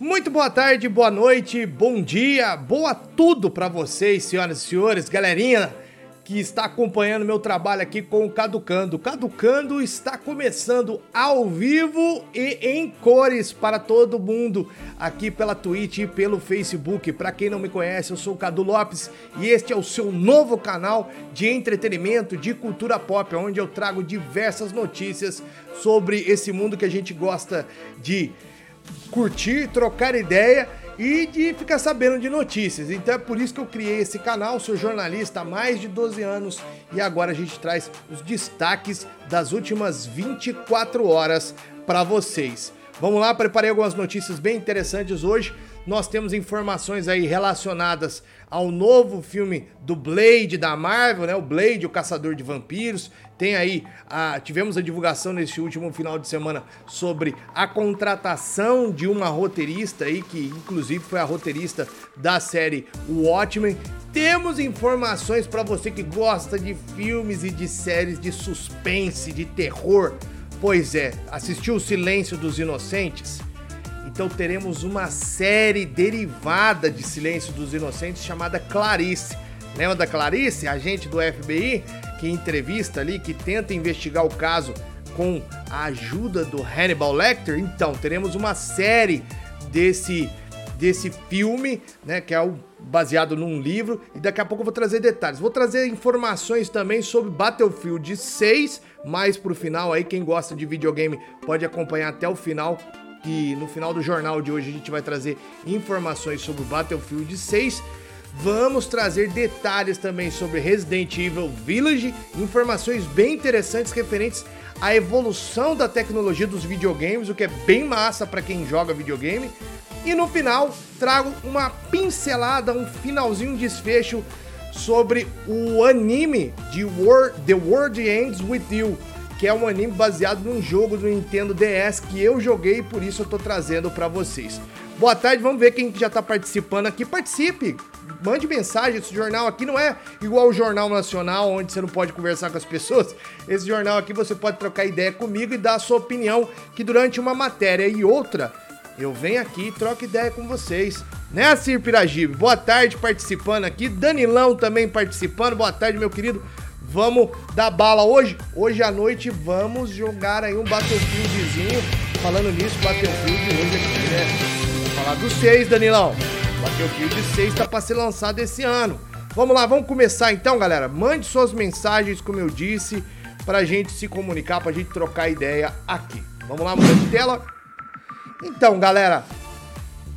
Muito boa tarde, boa noite, bom dia, boa tudo para vocês, senhoras e senhores, galerinha que está acompanhando meu trabalho aqui com o Caducando. Caducando está começando ao vivo e em cores para todo mundo aqui pela Twitch e pelo Facebook. Para quem não me conhece, eu sou o Cadu Lopes e este é o seu novo canal de entretenimento, de cultura pop, onde eu trago diversas notícias sobre esse mundo que a gente gosta de curtir, trocar ideia e de ficar sabendo de notícias. Então é por isso que eu criei esse canal, sou jornalista há mais de 12 anos e agora a gente traz os destaques das últimas 24 horas para vocês. Vamos lá, preparei algumas notícias bem interessantes hoje. Nós temos informações aí relacionadas ao novo filme do Blade da Marvel, né? O Blade, o Caçador de Vampiros. Tem aí, a, tivemos a divulgação nesse último final de semana sobre a contratação de uma roteirista aí, que inclusive foi a roteirista da série Watchmen. Temos informações para você que gosta de filmes e de séries de suspense, de terror. Pois é, assistiu O Silêncio dos Inocentes? Então teremos uma série derivada de Silêncio dos Inocentes chamada Clarice. Lembra da Clarice, agente do FBI, que entrevista ali, que tenta investigar o caso com a ajuda do Hannibal Lecter? Então, teremos uma série desse desse filme, né, que é o baseado num livro, e daqui a pouco eu vou trazer detalhes. Vou trazer informações também sobre Battlefield 6, mais pro final aí, quem gosta de videogame pode acompanhar até o final, que no final do jornal de hoje a gente vai trazer informações sobre Battlefield 6. Vamos trazer detalhes também sobre Resident Evil Village, informações bem interessantes referentes à evolução da tecnologia dos videogames, o que é bem massa para quem joga videogame. E no final, trago uma pincelada, um finalzinho desfecho sobre o anime de War The World Ends With You, que é um anime baseado num jogo do Nintendo DS que eu joguei e por isso eu tô trazendo para vocês. Boa tarde, vamos ver quem já tá participando aqui. Participe, mande mensagem. Esse jornal aqui não é igual o Jornal Nacional, onde você não pode conversar com as pessoas. Esse jornal aqui você pode trocar ideia comigo e dar a sua opinião, que durante uma matéria e outra eu venho aqui e troco ideia com vocês. Né, Cir Piragibe? Boa tarde participando aqui. Danilão também participando. Boa tarde, meu querido. Vamos dar bala hoje? Hoje à noite vamos jogar aí um Battlefieldzinho. Falando nisso, Battlefield hoje aqui, né? Vamos falar do 6, Danilão. Battlefield 6 tá para ser lançado esse ano. Vamos lá, vamos começar então, galera. Mande suas mensagens, como eu disse, pra gente se comunicar, pra gente trocar ideia aqui. Vamos lá, mudar de tela. Então, galera,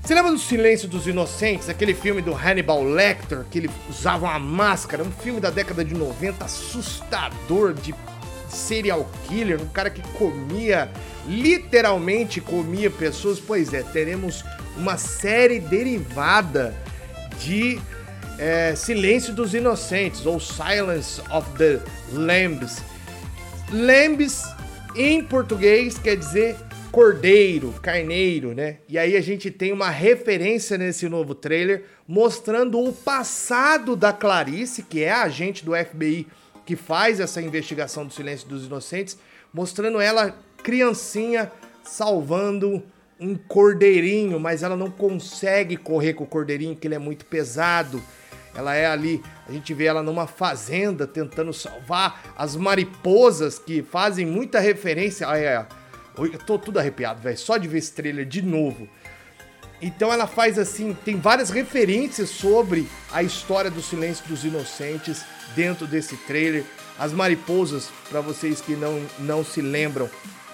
você lembra do Silêncio dos Inocentes, aquele filme do Hannibal Lecter, que ele usava uma máscara, um filme da década de 90 assustador de serial killer, um cara que comia, literalmente comia pessoas? Pois é, teremos uma série derivada de é, Silêncio dos Inocentes, ou Silence of the Lambs. Lambs, em português, quer dizer cordeiro, carneiro, né? E aí a gente tem uma referência nesse novo trailer mostrando o passado da Clarice, que é a agente do FBI que faz essa investigação do silêncio dos inocentes, mostrando ela criancinha salvando um cordeirinho, mas ela não consegue correr com o cordeirinho, que ele é muito pesado. Ela é ali, a gente vê ela numa fazenda tentando salvar as mariposas que fazem muita referência. Olha, eu tô tudo arrepiado, velho, só de ver esse trailer de novo. Então ela faz assim, tem várias referências sobre a história do Silêncio dos Inocentes dentro desse trailer. As mariposas, para vocês que não, não se lembram,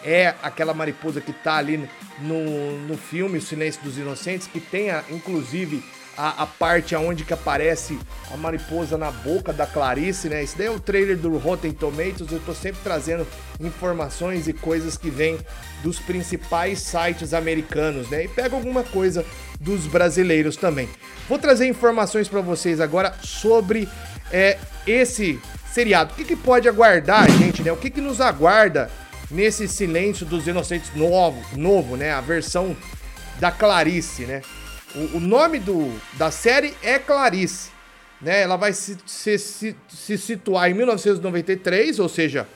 é aquela mariposa que tá ali no, no filme O Silêncio dos Inocentes, que tem a, inclusive a, a, parte aonde que aparece a mariposa na boca da Clarice, né? Esse daí é o trailer do Rotten Tomatoes. Eu tô sempre trazendo informações e coisas que vêm dos principais sites americanos, né? E pego alguma coisa dos brasileiros também. Vou trazer informações para vocês agora sobre é, esse seriado. O que, que pode aguardar, gente, né? O que, que nos aguarda nesse Silêncio dos Inocentes novo, novo, né? A versão da Clarice, né? O, o nome do, da série é Clarice. Né? Ela vai se, se, se, se situar em 1993, ou seja,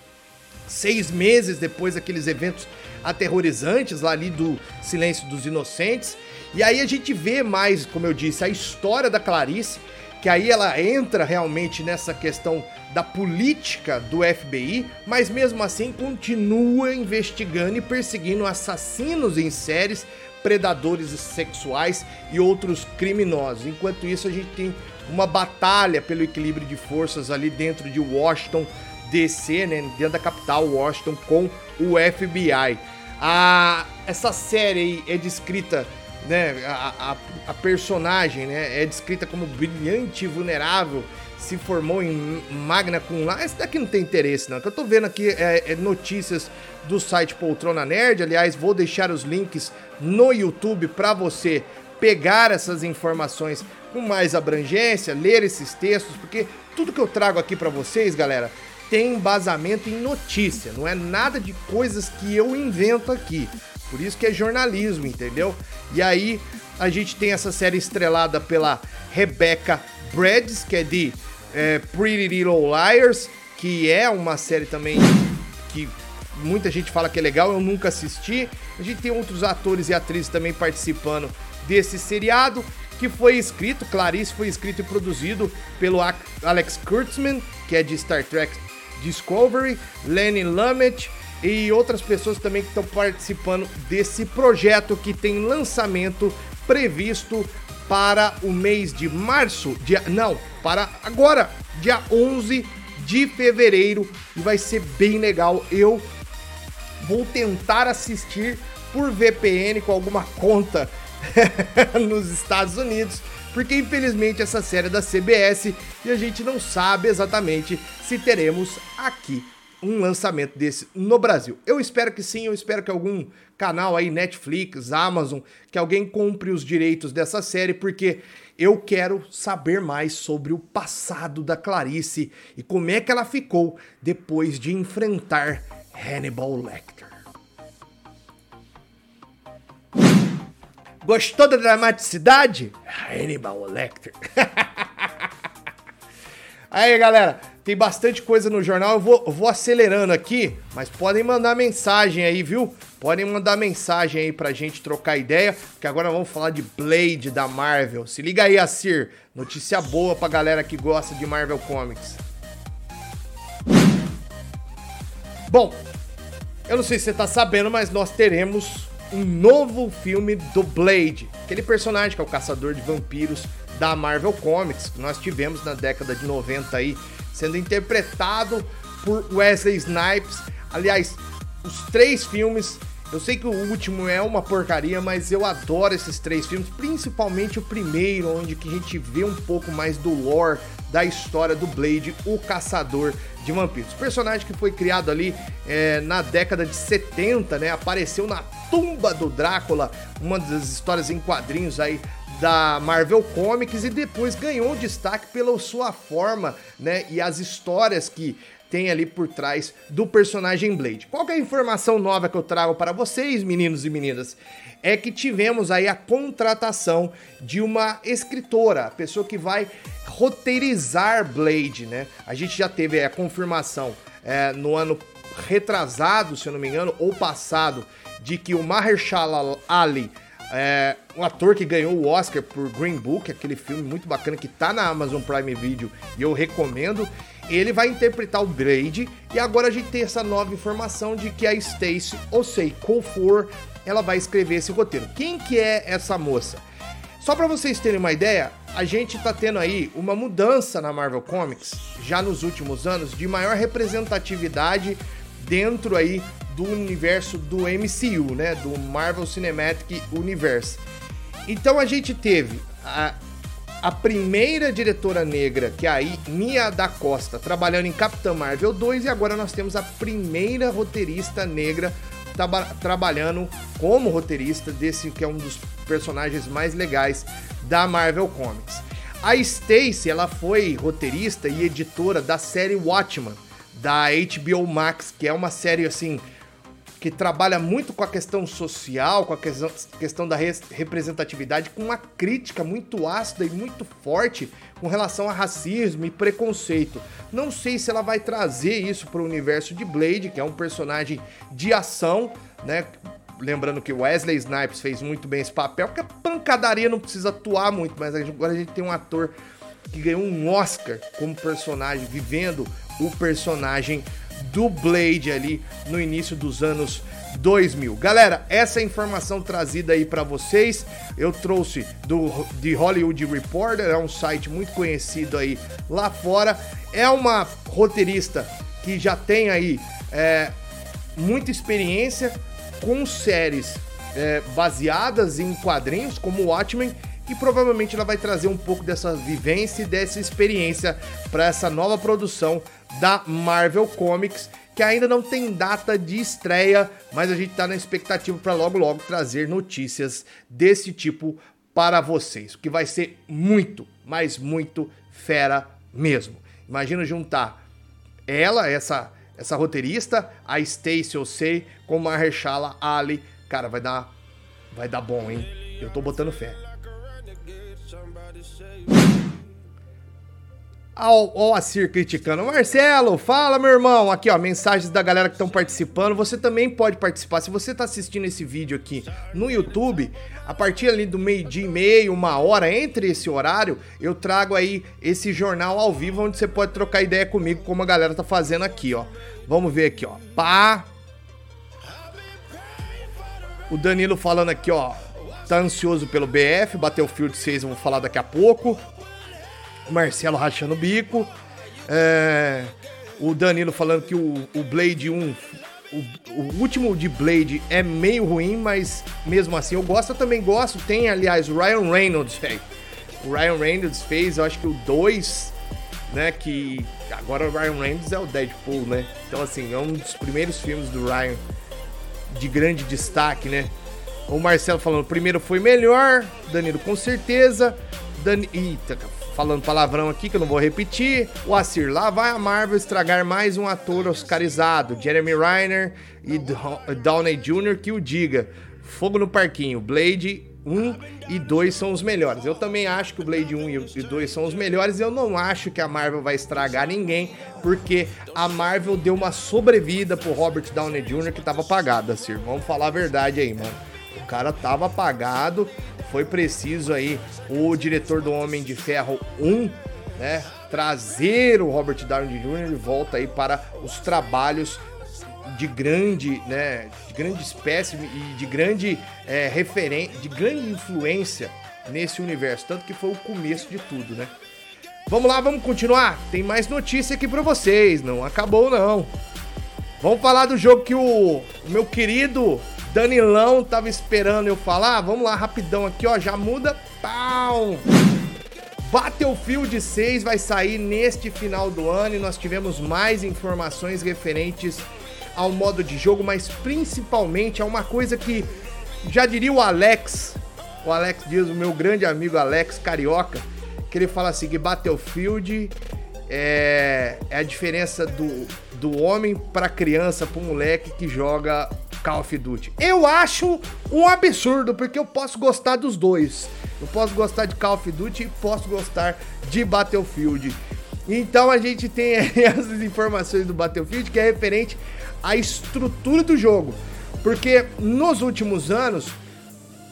seis meses depois daqueles eventos aterrorizantes lá ali do Silêncio dos Inocentes. E aí a gente vê mais, como eu disse, a história da Clarice, que aí ela entra realmente nessa questão da política do FBI, mas mesmo assim continua investigando e perseguindo assassinos em séries, predadores sexuais e outros criminosos. Enquanto isso, a gente tem uma batalha pelo equilíbrio de forças ali dentro de Washington DC, né, dentro da capital Washington com o FBI. A, essa série é descrita né, a, a, a, personagem né, é descrita como brilhante e vulnerável, se formou em magna cum laude. Esse daqui não tem interesse, não. Que eu tô vendo aqui é, é, notícias do site Poltrona Nerd. Aliás, vou deixar os links no YouTube para você pegar essas informações com mais abrangência, ler esses textos, porque tudo que eu trago aqui para vocês, galera, tem embasamento em notícia, não é nada de coisas que eu invento aqui. Por isso que é jornalismo, entendeu? E aí a gente tem essa série estrelada pela Rebecca Brads, que é de é, Pretty Little Liars, que é uma série também que muita gente fala que é legal, eu nunca assisti. A gente tem outros atores e atrizes também participando desse seriado, que foi escrito, Clarice foi escrito e produzido pelo Alex Kurtzman, que é de Star Trek Discovery, Lenny Lumet, e outras pessoas também que estão participando desse projeto que tem lançamento previsto para o mês de março, dia, não, para agora, dia 11 de fevereiro, e vai ser bem legal. Eu vou tentar assistir por VPN com alguma conta nos Estados Unidos, porque infelizmente essa série é da CBS e a gente não sabe exatamente se teremos aqui um lançamento desse no Brasil. Eu espero que sim, eu espero que algum canal aí, Netflix, Amazon, que alguém compre os direitos dessa série, porque eu quero saber mais sobre o passado da Clarice e como é que ela ficou depois de enfrentar Hannibal Lecter. Gostou da dramaticidade? Hannibal Lecter. Aí, galera, tem bastante coisa no jornal. Eu vou, vou acelerando aqui, mas podem mandar mensagem aí, viu? Podem mandar mensagem aí pra gente trocar ideia, que agora vamos falar de Blade da Marvel. Se liga aí, Assir. Notícia boa pra galera que gosta de Marvel Comics. Bom, eu não sei se você tá sabendo, mas nós teremos um novo filme do Blade. Aquele personagem que é o caçador de vampiros da Marvel Comics, que nós tivemos na década de 90 aí, sendo interpretado por Wesley Snipes. Aliás, os três filmes, eu sei que o último é uma porcaria, mas eu adoro esses três filmes, principalmente o primeiro, onde que a gente vê um pouco mais do lore da história do Blade, o caçador de vampiros. Personagem que foi criado ali é, na década de 70, né? Apareceu na tumba do Drácula, uma das histórias em quadrinhos aí da Marvel Comics e depois ganhou destaque pela sua forma, né, e as histórias que tem ali por trás do personagem Blade. Qual é a informação nova que eu trago para vocês, meninos e meninas? É que tivemos aí a contratação de uma escritora, pessoa que vai roteirizar Blade, né? A gente já teve a confirmação é, no ano retrasado, se eu não me engano, ou passado, de que o Mahershala Ali é, um ator que ganhou o Oscar por Green Book, aquele filme muito bacana que tá na Amazon Prime Video e eu recomendo. Ele vai interpretar o Blade e agora a gente tem essa nova informação de que a Stacey Osei Kofor ela vai escrever esse roteiro. Quem que é essa moça? Só para vocês terem uma ideia, a gente tá tendo aí uma mudança na Marvel Comics já nos últimos anos de maior representatividade dentro aí do universo do MCU, né? Do Marvel Cinematic Universe. Então a gente teve a, a primeira diretora negra, que é a Nia da Costa, trabalhando em Capitã Marvel 2, e agora nós temos a primeira roteirista negra traba trabalhando como roteirista desse que é um dos personagens mais legais da Marvel Comics. A Stacy, ela foi roteirista e editora da série Watchmen da HBO Max, que é uma série assim que trabalha muito com a questão social, com a questão da representatividade, com uma crítica muito ácida e muito forte com relação a racismo e preconceito. Não sei se ela vai trazer isso para o universo de Blade, que é um personagem de ação, né? Lembrando que Wesley Snipes fez muito bem esse papel, porque a pancadaria não precisa atuar muito, mas agora a gente tem um ator que ganhou um Oscar como personagem, vivendo o personagem do Blade ali no início dos anos 2000. Galera, essa é informação trazida aí para vocês. Eu trouxe do de Hollywood Reporter, é um site muito conhecido aí lá fora. É uma roteirista que já tem aí é, muita experiência com séries é, baseadas em quadrinhos como Watchmen e provavelmente ela vai trazer um pouco dessa vivência e dessa experiência para essa nova produção da Marvel Comics que ainda não tem data de estreia, mas a gente está na expectativa para logo logo trazer notícias desse tipo para vocês, que vai ser muito, mas muito fera mesmo. Imagina juntar ela, essa essa roteirista, a Stacey Osei com a Mahershala Ali, cara, vai dar vai dar bom, hein? Eu tô botando fé. Ó, o Acir criticando. Marcelo, fala, meu irmão. Aqui, ó, mensagens da galera que estão participando. Você também pode participar. Se você tá assistindo esse vídeo aqui no YouTube, a partir ali do meio-dia e meio, uma hora, entre esse horário, eu trago aí esse jornal ao vivo, onde você pode trocar ideia comigo, como a galera tá fazendo aqui, ó. Vamos ver aqui, ó. Pá. O Danilo falando aqui, ó. Tá ansioso pelo BF, Battlefield 6, vamos falar daqui a pouco. Marcelo rachando o bico. É, o Danilo falando que o, o Blade 1, o, o, último de Blade é meio ruim, mas mesmo assim eu gosto, eu também gosto. Tem, aliás, o Ryan Reynolds, velho. O Ryan Reynolds fez, eu acho que o 2, né? Que agora o Ryan Reynolds é o Deadpool, né? Então, assim, é um dos primeiros filmes do Ryan de grande destaque, né? O Marcelo falando, o primeiro foi melhor, Danilo com certeza. Dani... Eita, falando palavrão aqui que eu não vou repetir. O Assir, lá vai a Marvel estragar mais um ator oscarizado, Jeremy Reiner e Downey Jr. que o diga. Fogo no parquinho, Blade 1 e 2 são os melhores. Eu também acho que o Blade 1 e 2 são os melhores. Eu não acho que a Marvel vai estragar ninguém, porque a Marvel deu uma sobrevida pro Robert Downey Jr. que tava apagado, Assir. Vamos falar a verdade aí, mano. O cara tava apagado, foi preciso aí o diretor do Homem de Ferro 1, né, trazer o Robert Downey Jr. de volta aí para os trabalhos de grande, né, de grande espécie e de grande é, referência, de grande influência nesse universo, tanto que foi o começo de tudo, né? Vamos lá, vamos continuar. Tem mais notícia aqui para vocês, não acabou não. Vamos falar do jogo que o, o meu querido Danilão tava esperando eu falar. Vamos lá, rapidão aqui, ó. Já muda. Pau! Battlefield 6 vai sair neste final do ano e nós tivemos mais informações referentes ao modo de jogo, mas principalmente a uma coisa que já diria o Alex, o Alex Dias, o meu grande amigo Alex Carioca, que ele fala assim que Battlefield é, é a diferença do, do homem para criança, para moleque que joga Call of Duty. Eu acho um absurdo, porque eu posso gostar dos dois. Eu posso gostar de Call of Duty e posso gostar de Battlefield. Então a gente tem essas informações do Battlefield que é referente à estrutura do jogo. Porque nos últimos anos,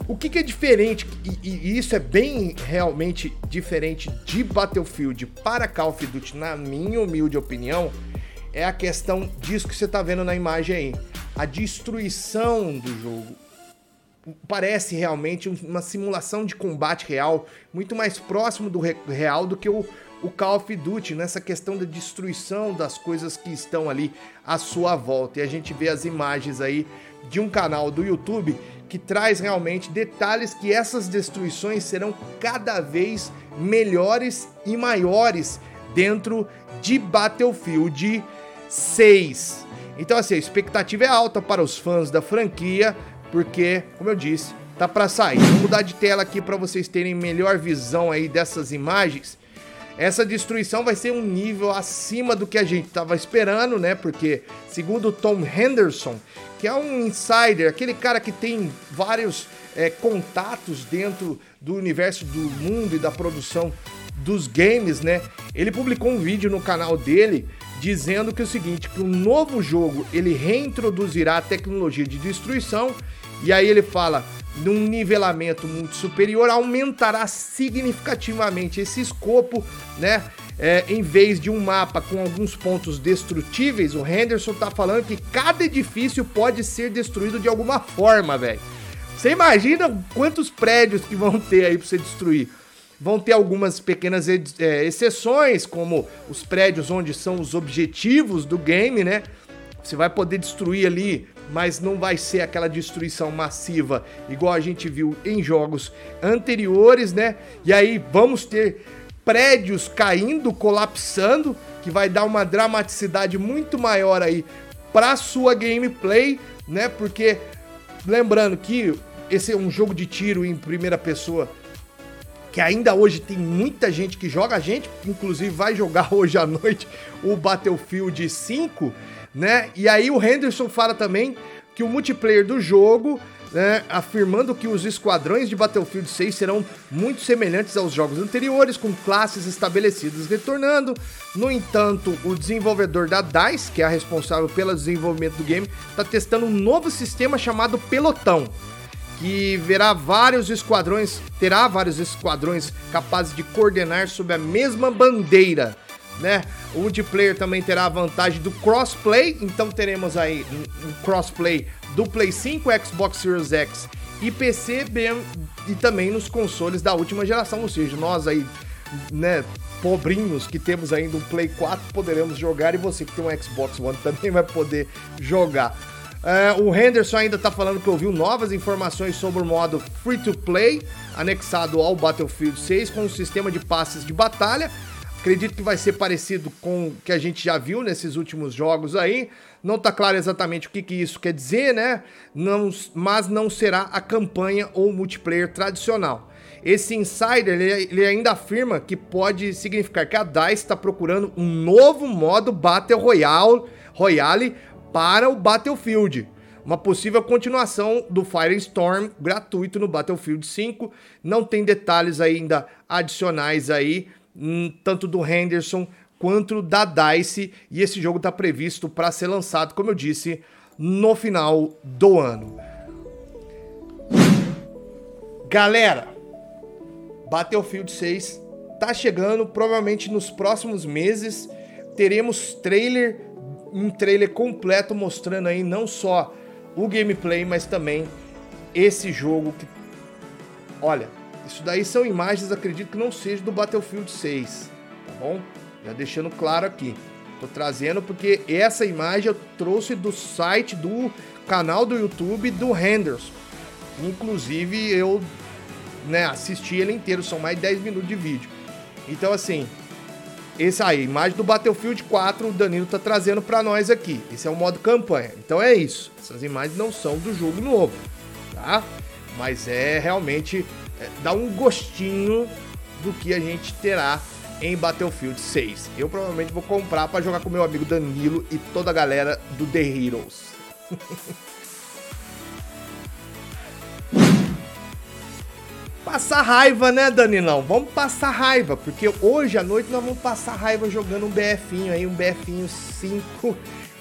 o que, que é diferente, e, e, isso é bem realmente diferente de Battlefield para Call of Duty, na minha humilde opinião, é a questão disso que você está vendo na imagem aí a destruição do jogo. Parece realmente uma simulação de combate real, muito mais próximo do real do que o, o Call of Duty, nessa questão da destruição das coisas que estão ali à sua volta. E a gente vê as imagens aí de um canal do YouTube que traz realmente detalhes que essas destruições serão cada vez melhores e maiores dentro de Battlefield 6. Então, assim, a expectativa é alta para os fãs da franquia, porque, como eu disse, tá para sair. Vou mudar de tela aqui para vocês terem melhor visão aí dessas imagens. Essa destruição vai ser um nível acima do que a gente estava esperando, né? Porque, segundo Tom Henderson, que é um insider, aquele cara que tem vários é, contatos dentro do universo do mundo e da produção dos games, né? Ele publicou um vídeo no canal dele dizendo que é o seguinte, que o novo jogo ele reintroduzirá a tecnologia de destruição e aí ele fala num nivelamento muito superior aumentará significativamente esse escopo, né? É, em vez de um mapa com alguns pontos destrutíveis, o Henderson tá falando que cada edifício pode ser destruído de alguma forma, velho. Você imagina quantos prédios que vão ter aí pra você destruir? Vão ter algumas pequenas é, exceções, como os prédios onde são os objetivos do game, né? Você vai poder destruir ali, mas não vai ser aquela destruição massiva igual a gente viu em jogos anteriores, né? E aí vamos ter prédios caindo, colapsando, que vai dar uma dramaticidade muito maior aí para sua gameplay, né? Porque lembrando que esse é um jogo de tiro em primeira pessoa que ainda hoje tem muita gente que joga, a gente inclusive vai jogar hoje à noite o Battlefield 5, né? E aí o Henderson fala também que o multiplayer do jogo, né, afirmando que os esquadrões de Battlefield 6 serão muito semelhantes aos jogos anteriores, com classes estabelecidas retornando. No entanto, o desenvolvedor da DICE, que é a responsável pelo desenvolvimento do game, está testando um novo sistema chamado Pelotão que verá vários esquadrões, terá vários esquadrões capazes de coordenar sob a mesma bandeira, né? O multiplayer também terá a vantagem do crossplay, então teremos aí um, crossplay do Play 5, Xbox Series X e PC bem, e também nos consoles da última geração, ou seja, nós aí, né, pobrinhos que temos ainda um Play 4 poderemos jogar e você que tem um Xbox One também vai poder jogar. Uh, o Henderson ainda está falando que ouviu novas informações sobre o modo Free to Play, anexado ao Battlefield 6, com um sistema de passes de batalha. Acredito que vai ser parecido com o que a gente já viu nesses últimos jogos aí. Não está claro exatamente o que, que, isso quer dizer, né? Não, mas não será a campanha ou multiplayer tradicional. Esse insider ele, ele ainda afirma que pode significar que a DICE está procurando um novo modo Battle Royale, Royale para o Battlefield. Uma possível continuação do Firestorm gratuito no Battlefield 5. Não tem detalhes ainda adicionais aí, hum, tanto do Henderson quanto da DICE. E esse jogo está previsto para ser lançado, como eu disse, no final do ano. Galera, Battlefield 6 tá chegando, provavelmente nos próximos meses teremos trailer um trailer completo mostrando aí não só o gameplay, mas também esse jogo que olha, isso daí são imagens, acredito que não seja do Battlefield 6, tá bom? Já deixando claro aqui. Tô trazendo porque essa imagem eu trouxe do site do canal do YouTube do Henderson. Inclusive eu né, assisti ele inteiro, são mais de 10 minutos de vídeo. Então assim, esse aí, imagem do Battlefield 4, o Danilo tá trazendo para nós aqui. Esse é o modo campanha. Então é isso. Essas imagens não são do jogo novo, tá? Mas é realmente é, dá um gostinho do que a gente terá em Battlefield 6. Eu provavelmente vou comprar para jogar com meu amigo Danilo e toda a galera do The Heroes. Passar raiva, né, Danilão? Vamos passar raiva, porque hoje à noite nós vamos passar raiva jogando um BFinho aí, um BFinho 5,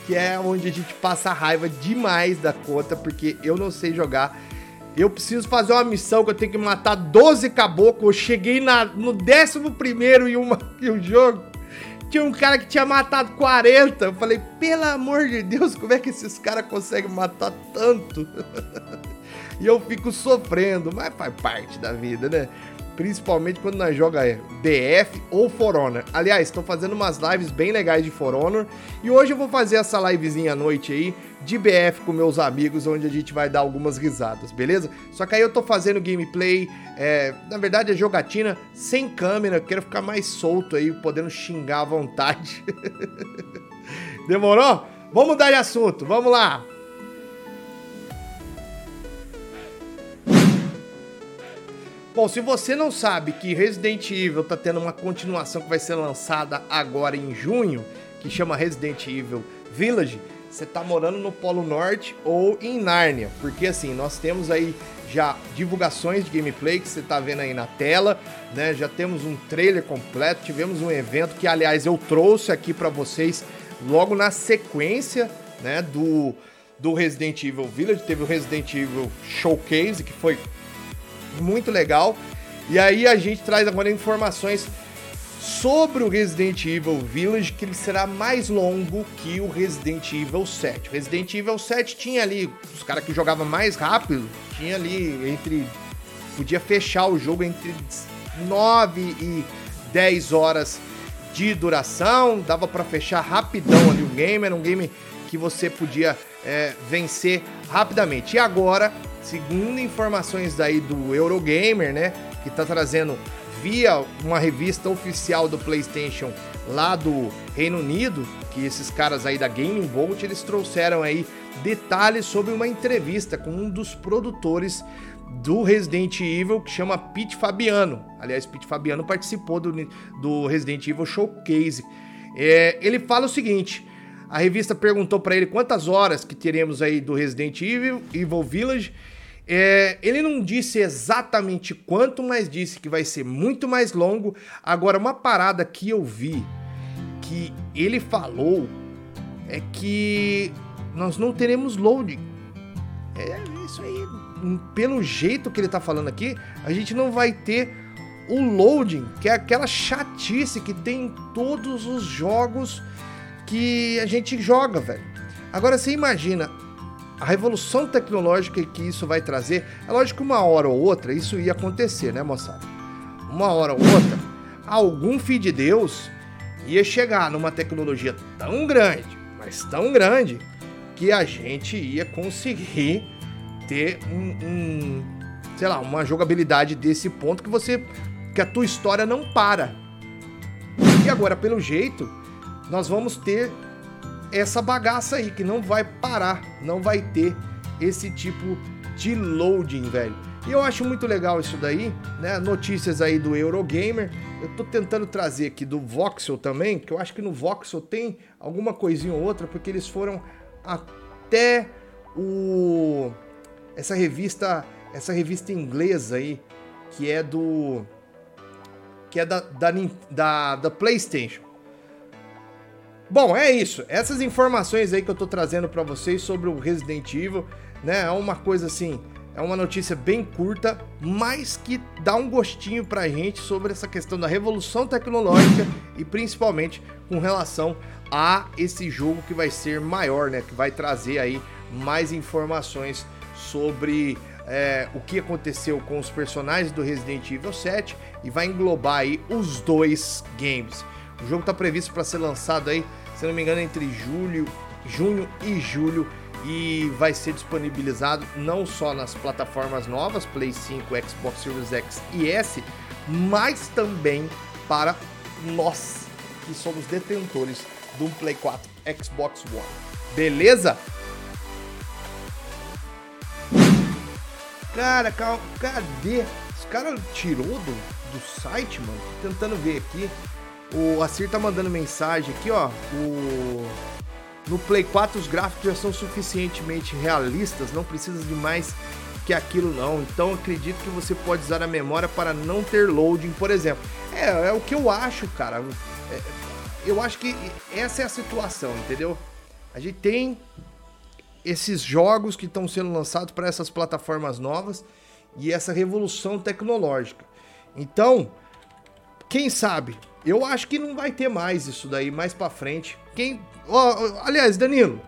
que é onde a gente passa raiva demais da conta, porque eu não sei jogar. Eu preciso fazer uma missão que eu tenho que matar 12 caboclos. Eu cheguei na, no 11 e, uma, e o jogo. Tinha um cara que tinha matado 40. Eu falei, pelo amor de Deus, como é que esses caras conseguem matar tanto? e eu fico sofrendo, mas faz parte da vida, né? Principalmente quando nós joga BF ou For Honor. Aliás, estou fazendo umas lives bem legais de For Honor. E hoje eu vou fazer essa livezinha à noite aí de BF com meus amigos, onde a gente vai dar algumas risadas, beleza? Só que aí eu tô fazendo gameplay, é, na verdade é jogatina sem câmera, quero ficar mais solto aí, podendo xingar à vontade. Demorou? Vamos mudar de assunto, vamos lá! Bom, se você não sabe que Resident Evil tá tendo uma continuação que vai ser lançada agora em junho, que chama Resident Evil Village, você tá morando no Polo Norte ou em Nárnia, porque assim, nós temos aí já divulgações de gameplay que você tá vendo aí na tela, né? Já temos um trailer completo, tivemos um evento que aliás eu trouxe aqui para vocês logo na sequência, né, do, do Resident Evil Village, teve o Resident Evil Showcase, que foi muito legal. E aí a gente traz agora informações sobre o Resident Evil Village, que ele será mais longo que o Resident Evil 7. O Resident Evil 7 tinha ali, os caras que jogavam mais rápido, tinha ali entre. Podia fechar o jogo entre 9 e 10 horas de duração, dava para fechar rapidão ali o game, era um game que você podia é, vencer rapidamente. E agora, segundo informações daí do Eurogamer, né, que tá trazendo via uma revista oficial do PlayStation lá do Reino Unido, que esses caras aí da Gaming Bolt, eles trouxeram aí detalhes sobre uma entrevista com um dos produtores do Resident Evil que chama Pete Fabiano. Aliás, Pete Fabiano participou do, do Resident Evil Showcase. É, ele fala o seguinte: a revista perguntou para ele quantas horas que teremos aí do Resident Evil, Evil Village é, ele não disse exatamente quanto, mas disse que vai ser muito mais longo. Agora, uma parada que eu vi que ele falou é que nós não teremos loading. É isso aí. Pelo jeito que ele tá falando aqui, a gente não vai ter o loading, que é aquela chatice que tem em todos os jogos que a gente joga, velho. Agora você imagina, a revolução tecnológica que isso vai trazer, é lógico que uma hora ou outra isso ia acontecer, né, moçada? Uma hora ou outra, algum filho de Deus ia chegar numa tecnologia tão grande, mas tão grande, que a gente ia conseguir ter um, um sei lá, uma jogabilidade desse ponto que você que a tua história não para. E agora, pelo jeito, nós vamos ter essa bagaça aí que não vai parar, não vai ter esse tipo de loading, velho. E eu acho muito legal isso daí, né? Notícias aí do Eurogamer. Eu tô tentando trazer aqui do Voxel também, que eu acho que no Voxel tem alguma coisinha ou outra, porque eles foram até o essa revista, essa revista inglesa aí, que é do que é da, da, da, da PlayStation. Bom, é isso. Essas informações aí que eu tô trazendo para vocês sobre o Resident Evil, né? É uma coisa assim, é uma notícia bem curta, mas que dá um gostinho pra gente sobre essa questão da revolução tecnológica e principalmente com relação a esse jogo que vai ser maior, né? Que vai trazer aí mais informações sobre é, o que aconteceu com os personagens do Resident Evil 7 e vai englobar aí os dois games. O jogo está previsto para ser lançado aí, se não me engano, entre julho, junho e julho e vai ser disponibilizado não só nas plataformas novas, Play 5, Xbox Series X e S, mas também para nós que somos detentores do Play 4 Xbox One. Beleza? Cara, cadê? Os caras tirou do, do site, mano? Tô tentando ver aqui. O Acir tá mandando mensagem aqui, ó. O... No Play 4 os gráficos já são suficientemente realistas, não precisa de mais que aquilo não. Então acredito que você pode usar a memória para não ter loading, por exemplo. É, é o que eu acho, cara. É, eu acho que essa é a situação, entendeu? A gente tem esses jogos que estão sendo lançados para essas plataformas novas e essa revolução tecnológica. Então, quem sabe eu acho que não vai ter mais isso daí mais para frente. Quem, oh, aliás, Danilo,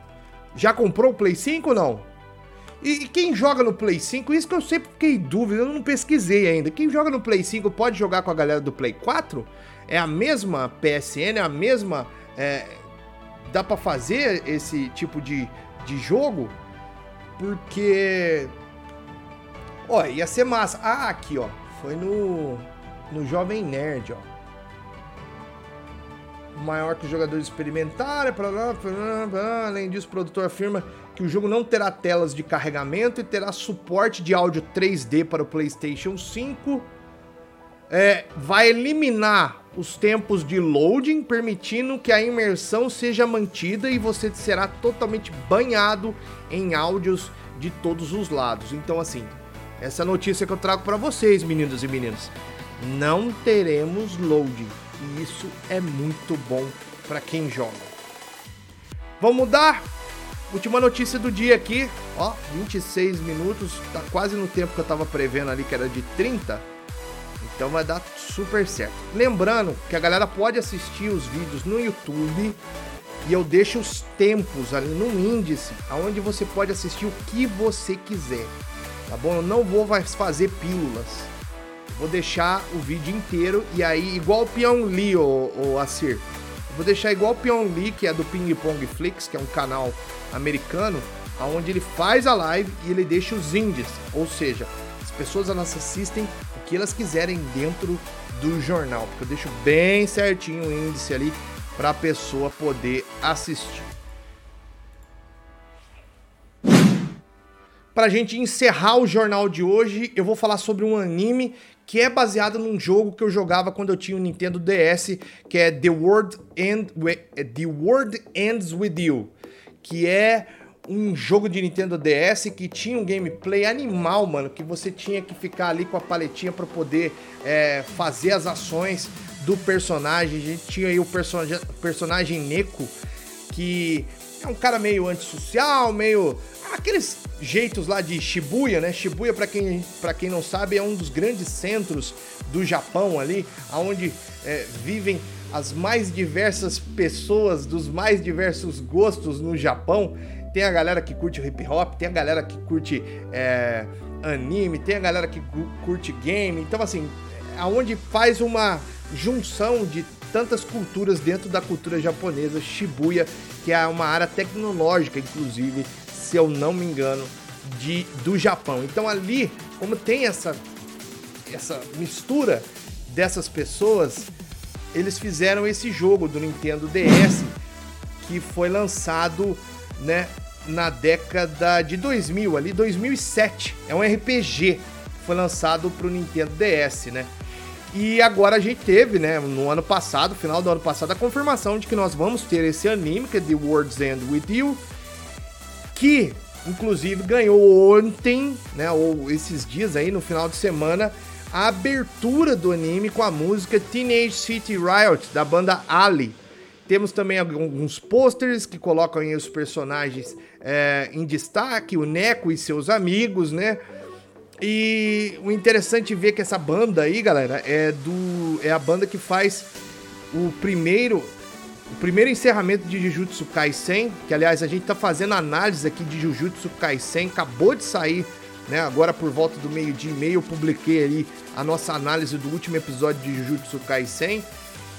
já comprou o Play 5 ou não? E quem joga no Play 5, isso que eu sempre fiquei em dúvida, eu não pesquisei ainda. Quem joga no Play 5 pode jogar com a galera do Play 4? É a mesma PSN, é a mesma. É, dá para fazer esse tipo de, de jogo? Porque. Ó, ia ser massa. Ah, aqui, ó. Foi no. No Jovem Nerd, ó maior que os jogadores experimentarem. Além disso, o produtor afirma que o jogo não terá telas de carregamento e terá suporte de áudio 3D para o PlayStation 5. É, vai eliminar os tempos de loading, permitindo que a imersão seja mantida e você será totalmente banhado em áudios de todos os lados. Então, assim, essa notícia que eu trago para vocês, meninos e meninas, não teremos loading. E isso é muito bom para quem joga. Vamos mudar? Última notícia do dia aqui, ó, 26 minutos, tá quase no tempo que eu tava prevendo ali, que era de 30. Então vai dar super certo. Lembrando que a galera pode assistir os vídeos no YouTube e eu deixo os tempos ali no índice, aonde você pode assistir o que você quiser. Tá bom? Eu não vou fazer pílulas. Vou deixar o vídeo inteiro e aí, igual o Pyong Lee, o, o Acir. Vou deixar igual o Pyong Lee, que é do Ping Pong Flix, que é um canal americano, onde ele faz a live e ele deixa os índices. Ou seja, as pessoas elas assistem o que elas quiserem dentro do jornal. Porque eu deixo bem certinho o índice ali para a pessoa poder assistir. Para a gente encerrar o jornal de hoje, eu vou falar sobre um anime que é baseado num jogo que eu jogava quando eu tinha o um Nintendo DS, que é The World, End, The World Ends With You, que é um jogo de Nintendo DS que tinha um gameplay animal, mano, que você tinha que ficar ali com a paletinha para poder é, fazer as ações do personagem. A gente tinha aí o personagem Neko, que é um cara meio antissocial, meio aqueles jeitos lá de Shibuya, né? Shibuya, para quem, pra quem não sabe, é um dos grandes centros do Japão ali, onde é, vivem as mais diversas pessoas dos mais diversos gostos no Japão. Tem a galera que curte hip hop, tem a galera que curte é, anime, tem a galera que curte game. Então, assim, aonde faz uma junção de tantas culturas dentro da cultura japonesa, Shibuya, que é uma área tecnológica, inclusive, se eu não me engano, de, do Japão. Então ali, como tem essa, essa mistura dessas pessoas, eles fizeram esse jogo do Nintendo DS que foi lançado, né, na década de 2000, ali 2007. É um RPG, foi lançado para o Nintendo DS, né? E agora a gente teve, né, no ano passado, final do ano passado, a confirmação de que nós vamos ter esse anime, que é The World's End With You, que inclusive ganhou ontem, né, ou esses dias aí no final de semana, a abertura do anime com a música Teenage City Riot da banda Ali. Temos também alguns posters que colocam aí os personagens é, em destaque, o Neko e seus amigos, né? E o interessante ver que essa banda aí, galera, é do é a banda que faz o primeiro o primeiro encerramento de Jujutsu Kaisen, que aliás a gente tá fazendo análise aqui de Jujutsu Kaisen, acabou de sair, né? Agora por volta do meio-dia e meio eu publiquei ali a nossa análise do último episódio de Jujutsu Kaisen.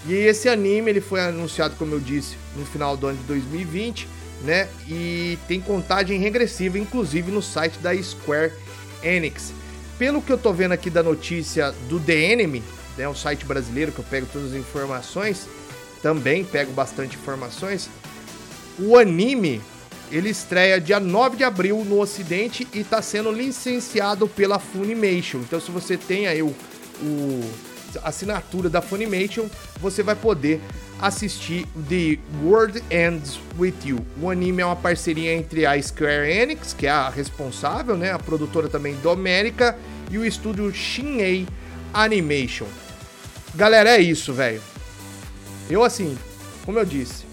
E esse anime ele foi anunciado, como eu disse, no final do ano de 2020, né? E tem contagem regressiva, inclusive no site da Square Enix. Pelo que eu tô vendo aqui da notícia do The Enemy, né, o site brasileiro que eu pego todas as informações, também pego bastante informações. O anime ele estreia dia 9 de abril no ocidente e está sendo licenciado pela Funimation. Então se você tem aí o, o assinatura da Funimation, você vai poder assistir The World Ends With You. O anime é uma parceria entre a Square Enix, que é a responsável, né, a produtora também do América, e o estúdio Shinei Animation. Galera, é isso, velho. Eu, assim, como eu disse,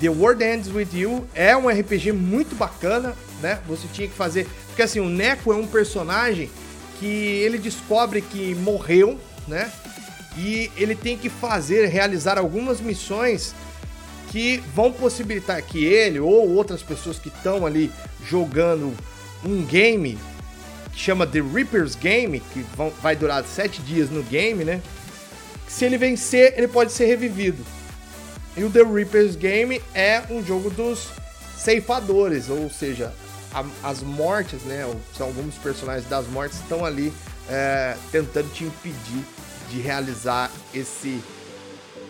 The World Ends With You é um RPG muito bacana, né? Você tinha que fazer. Porque, assim, o Neko é um personagem que ele descobre que morreu, né? E ele tem que fazer, realizar algumas missões que vão possibilitar que ele ou outras pessoas que estão ali jogando um game que chama The Reaper's Game, que vão, vai durar sete dias no game, né? Se ele vencer, ele pode ser revivido. E o The Reaper's Game é um jogo dos ceifadores, ou seja, a, as mortes, né? São alguns personagens das mortes estão ali é, tentando te impedir de realizar esse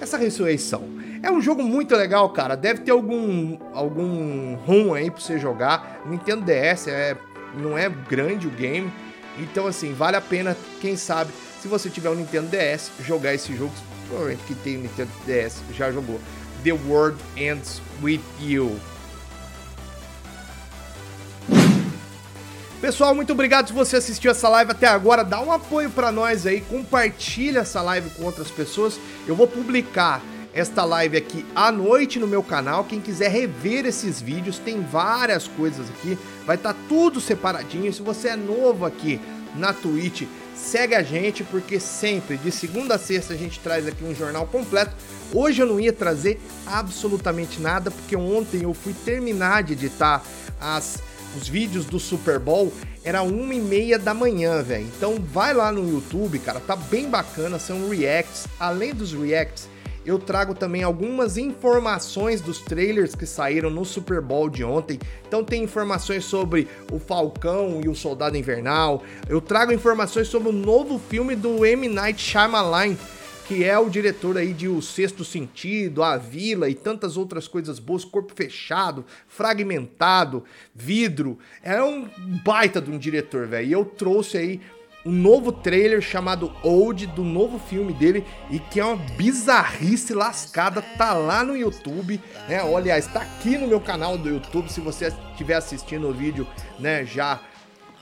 essa ressurreição. É um jogo muito legal, cara. Deve ter algum algum rum aí para você jogar. Nintendo DS é não é grande o game, então assim vale a pena, quem sabe se você tiver um Nintendo DS, jogar esse jogo, provavelmente que tem um Nintendo DS já jogou. The World Ends With You. Pessoal, muito obrigado se você assistiu essa live até agora. Dá um apoio para nós aí, compartilha essa live com outras pessoas. Eu vou publicar esta live aqui à noite no meu canal. Quem quiser rever esses vídeos, tem várias coisas aqui. Vai estar tá tudo separadinho. Se você é novo aqui na Twitch, segue a gente, porque sempre, de segunda a sexta, a gente traz aqui um jornal completo. Hoje eu não ia trazer absolutamente nada, porque ontem eu fui terminar de editar as, os vídeos do Super Bowl era uma e meia da manhã, velho. Então vai lá no YouTube, cara, tá bem bacana, são reacts. Além dos reacts, eu trago também algumas informações dos trailers que saíram no Super Bowl de ontem. Então tem informações sobre o Falcão e o Soldado Invernal. Eu trago informações sobre o novo filme do M Night Shyamalan que é o diretor aí de O Sexto Sentido, A Vila e tantas outras coisas boas, Corpo Fechado, Fragmentado, Vidro. É um baita de um diretor, velho. E eu trouxe aí um novo trailer chamado Old do novo filme dele e que é uma bizarrice lascada, tá lá no YouTube, né? Olha, está aqui no meu canal do YouTube, se você estiver assistindo o vídeo, né, já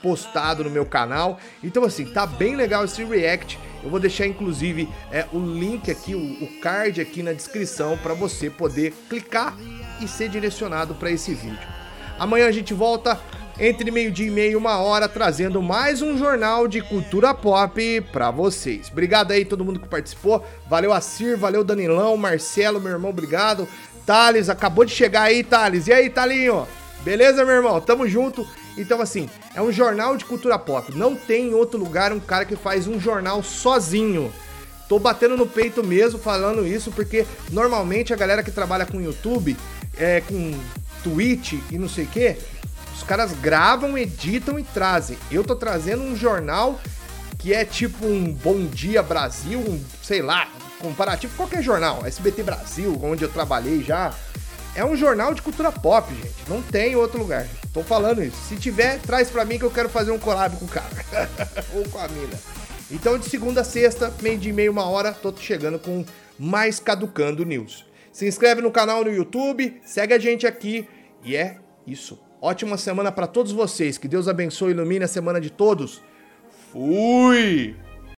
postado no meu canal. Então assim, tá bem legal esse react. Eu vou deixar inclusive é, o link aqui, o, o card aqui na descrição para você poder clicar e ser direcionado para esse vídeo. Amanhã a gente volta entre meio-dia e meia uma hora trazendo mais um jornal de cultura pop para vocês. Obrigado aí todo mundo que participou. Valeu Acir, valeu Danilão, Marcelo, meu irmão, obrigado. Thales, acabou de chegar aí, Thales. E aí, Talinho? Beleza, meu irmão? Tamo junto. Então, assim, é um jornal de cultura pop. Não tem em outro lugar um cara que faz um jornal sozinho. Tô batendo no peito mesmo falando isso, porque normalmente a galera que trabalha com YouTube, é, com Twitch e não sei o que, os caras gravam, editam e trazem. Eu tô trazendo um jornal que é tipo um Bom Dia Brasil, um, sei lá, comparativo qualquer jornal, SBT Brasil, onde eu trabalhei já. É um jornal de cultura pop, gente. Não tem outro lugar. Tô falando isso. Se tiver, traz pra mim que eu quero fazer um collab com o cara. Ou com a mina. Então, de segunda a sexta, meio de meia, uma hora, tô chegando com mais Caducando News. Se inscreve no canal no YouTube, segue a gente aqui e é isso. Ótima semana para todos vocês. Que Deus abençoe e ilumine a semana de todos. Fui!